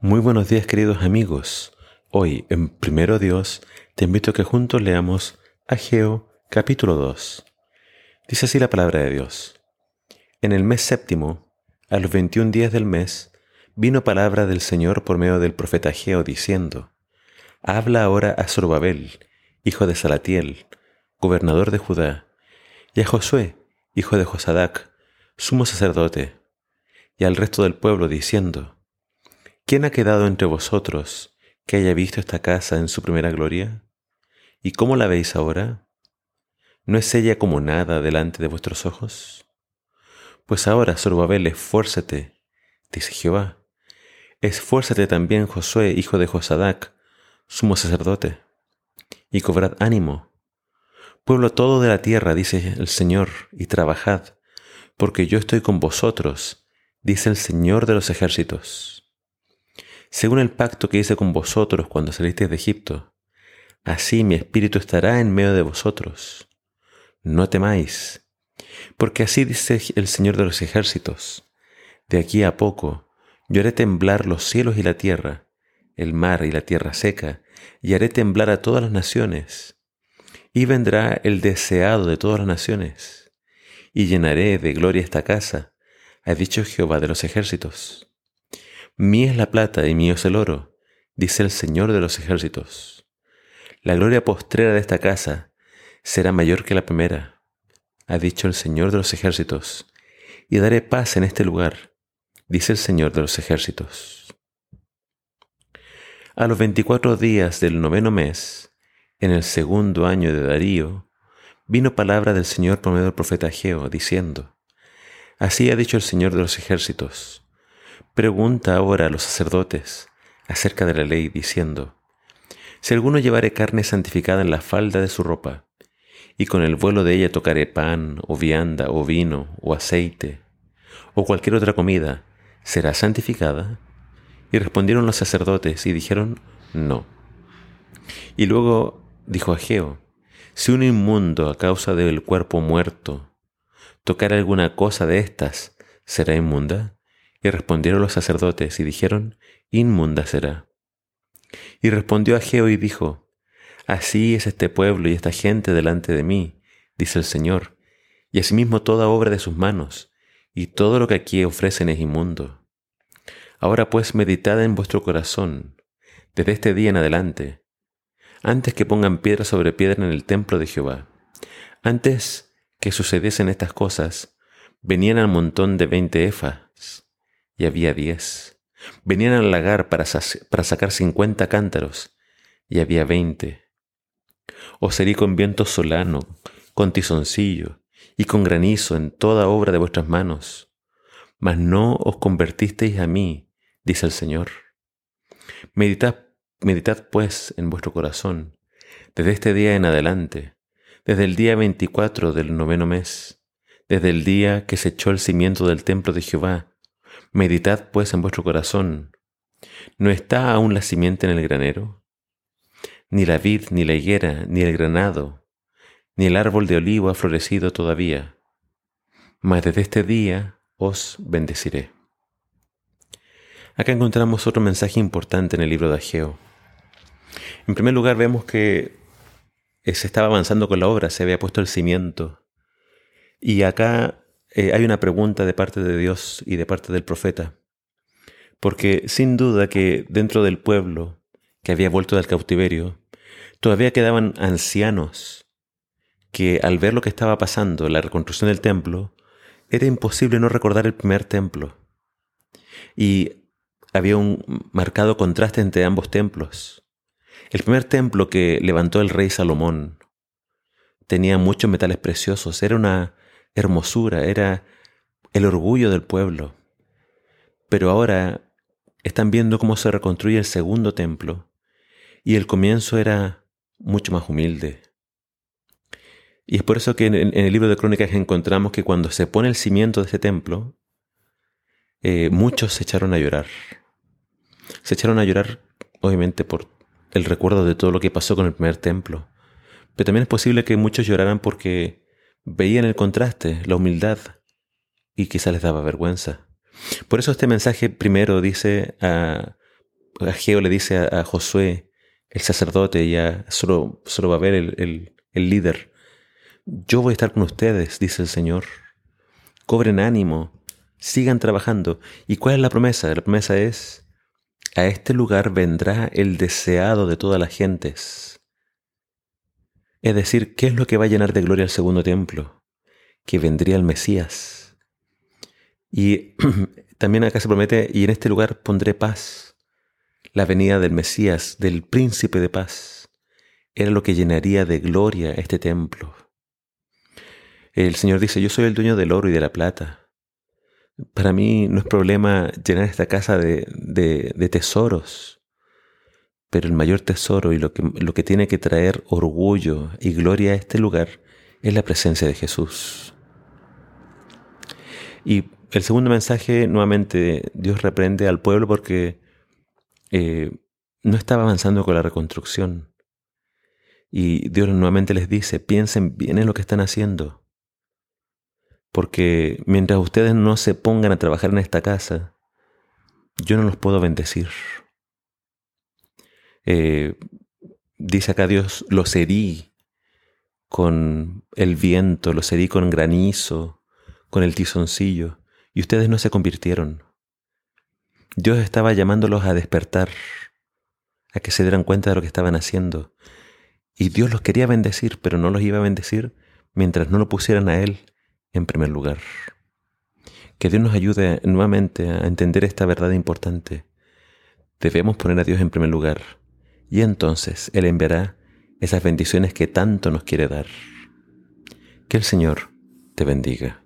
Muy buenos días queridos amigos. Hoy en Primero Dios te invito a que juntos leamos Ageo capítulo 2. Dice así la palabra de Dios. En el mes séptimo, a los 21 días del mes, vino palabra del Señor por medio del profeta Ageo diciendo, Habla ahora a Zorobabel, hijo de Salatiel, gobernador de Judá, y a Josué, hijo de Josadac, sumo sacerdote, y al resto del pueblo diciendo, ¿Quién ha quedado entre vosotros que haya visto esta casa en su primera gloria? ¿Y cómo la veis ahora? ¿No es ella como nada delante de vuestros ojos? Pues ahora, Zorobabel, esfuérzate, dice Jehová. Esfuérzate también, Josué, hijo de Josadac, sumo sacerdote, y cobrad ánimo. Pueblo todo de la tierra, dice el Señor, y trabajad, porque yo estoy con vosotros, dice el Señor de los ejércitos según el pacto que hice con vosotros cuando salisteis de Egipto. Así mi espíritu estará en medio de vosotros. No temáis, porque así dice el Señor de los ejércitos. De aquí a poco yo haré temblar los cielos y la tierra, el mar y la tierra seca, y haré temblar a todas las naciones. Y vendrá el deseado de todas las naciones, y llenaré de gloria esta casa, ha dicho Jehová de los ejércitos. Mía es la plata y mío es el oro, dice el Señor de los ejércitos. La gloria postrera de esta casa será mayor que la primera, ha dicho el Señor de los ejércitos, y daré paz en este lugar, dice el Señor de los ejércitos. A los veinticuatro días del noveno mes, en el segundo año de Darío, vino palabra del Señor por medio del profeta Geo, diciendo, Así ha dicho el Señor de los ejércitos, Pregunta ahora a los sacerdotes acerca de la ley, diciendo, Si alguno llevare carne santificada en la falda de su ropa, y con el vuelo de ella tocare pan, o vianda, o vino, o aceite, o cualquier otra comida, ¿será santificada? Y respondieron los sacerdotes y dijeron, No. Y luego dijo Ageo, Si un inmundo a causa del cuerpo muerto tocara alguna cosa de estas, ¿será inmunda? Y respondieron los sacerdotes y dijeron, inmunda será. Y respondió Ageo y dijo, Así es este pueblo y esta gente delante de mí, dice el Señor, y asimismo toda obra de sus manos, y todo lo que aquí ofrecen es inmundo. Ahora pues meditad en vuestro corazón, desde este día en adelante, antes que pongan piedra sobre piedra en el templo de Jehová. Antes que sucediesen estas cosas, venían al montón de veinte efas, y había diez. Venían al lagar para, sacar cincuenta cántaros, y había veinte. Os herí con viento solano, con tizoncillo, y con granizo en toda obra de vuestras manos. Mas no os convertisteis a mí, dice el Señor. Meditad, meditad pues en vuestro corazón, desde este día en adelante, desde el día veinticuatro del noveno mes, desde el día que se echó el cimiento del templo de Jehová, Meditad pues en vuestro corazón, ¿no está aún la simiente en el granero? Ni la vid, ni la higuera, ni el granado, ni el árbol de olivo ha florecido todavía, mas desde este día os bendeciré. Acá encontramos otro mensaje importante en el libro de Ageo. En primer lugar vemos que se estaba avanzando con la obra, se había puesto el cimiento. Y acá eh, hay una pregunta de parte de Dios y de parte del profeta. Porque sin duda que dentro del pueblo que había vuelto del cautiverio, todavía quedaban ancianos que al ver lo que estaba pasando, la reconstrucción del templo, era imposible no recordar el primer templo. Y había un marcado contraste entre ambos templos. El primer templo que levantó el rey Salomón tenía muchos metales preciosos, era una hermosura, era el orgullo del pueblo. Pero ahora están viendo cómo se reconstruye el segundo templo y el comienzo era mucho más humilde. Y es por eso que en, el libro de Crónicas encontramos que cuando se pone el cimiento de ese templo, eh, muchos se echaron a llorar. Se echaron a llorar, obviamente, por el recuerdo de todo lo que pasó con el primer templo. Pero también es posible que muchos lloraran porque veían el contraste, la humildad, y quizá les daba vergüenza. Por eso este mensaje primero dice, ah, Ageo le dice a, Josué, el sacerdote, y a solo, va a ver el, el líder, yo voy a estar con ustedes, dice el Señor. Cobren ánimo, sigan trabajando. ¿Y cuál es la promesa? La promesa es, a este lugar vendrá el deseado de todas las gentes. Es decir, ¿qué es lo que va a llenar de gloria el segundo templo? Que vendría el Mesías. Y también acá se promete, y en este lugar pondré paz. La venida del Mesías, del príncipe de paz, era lo que llenaría de gloria este templo. El Señor dice, yo soy el dueño del oro y de la plata. Para mí no es problema llenar esta casa de, de, tesoros, pero el mayor tesoro y lo que, lo que tiene que traer orgullo y gloria a este lugar es la presencia de Jesús. Y el segundo mensaje, nuevamente, Dios reprende al pueblo porque eh, no estaba avanzando con la reconstrucción. Y Dios nuevamente les dice, piensen bien en lo que están haciendo. Porque mientras ustedes no se pongan a trabajar en esta casa, yo no los puedo bendecir. Eh, dice acá Dios, los herí con el viento, los herí con granizo, con el tizoncillo, y ustedes no se convirtieron. Dios estaba llamándolos a despertar, a que se dieran cuenta de lo que estaban haciendo. Y Dios los quería bendecir, pero no los iba a bendecir mientras no lo pusieran a Él en primer lugar. Que Dios nos ayude nuevamente a entender esta verdad importante. Debemos poner a Dios en primer lugar y entonces Él enviará esas bendiciones que tanto nos quiere dar. Que el Señor te bendiga.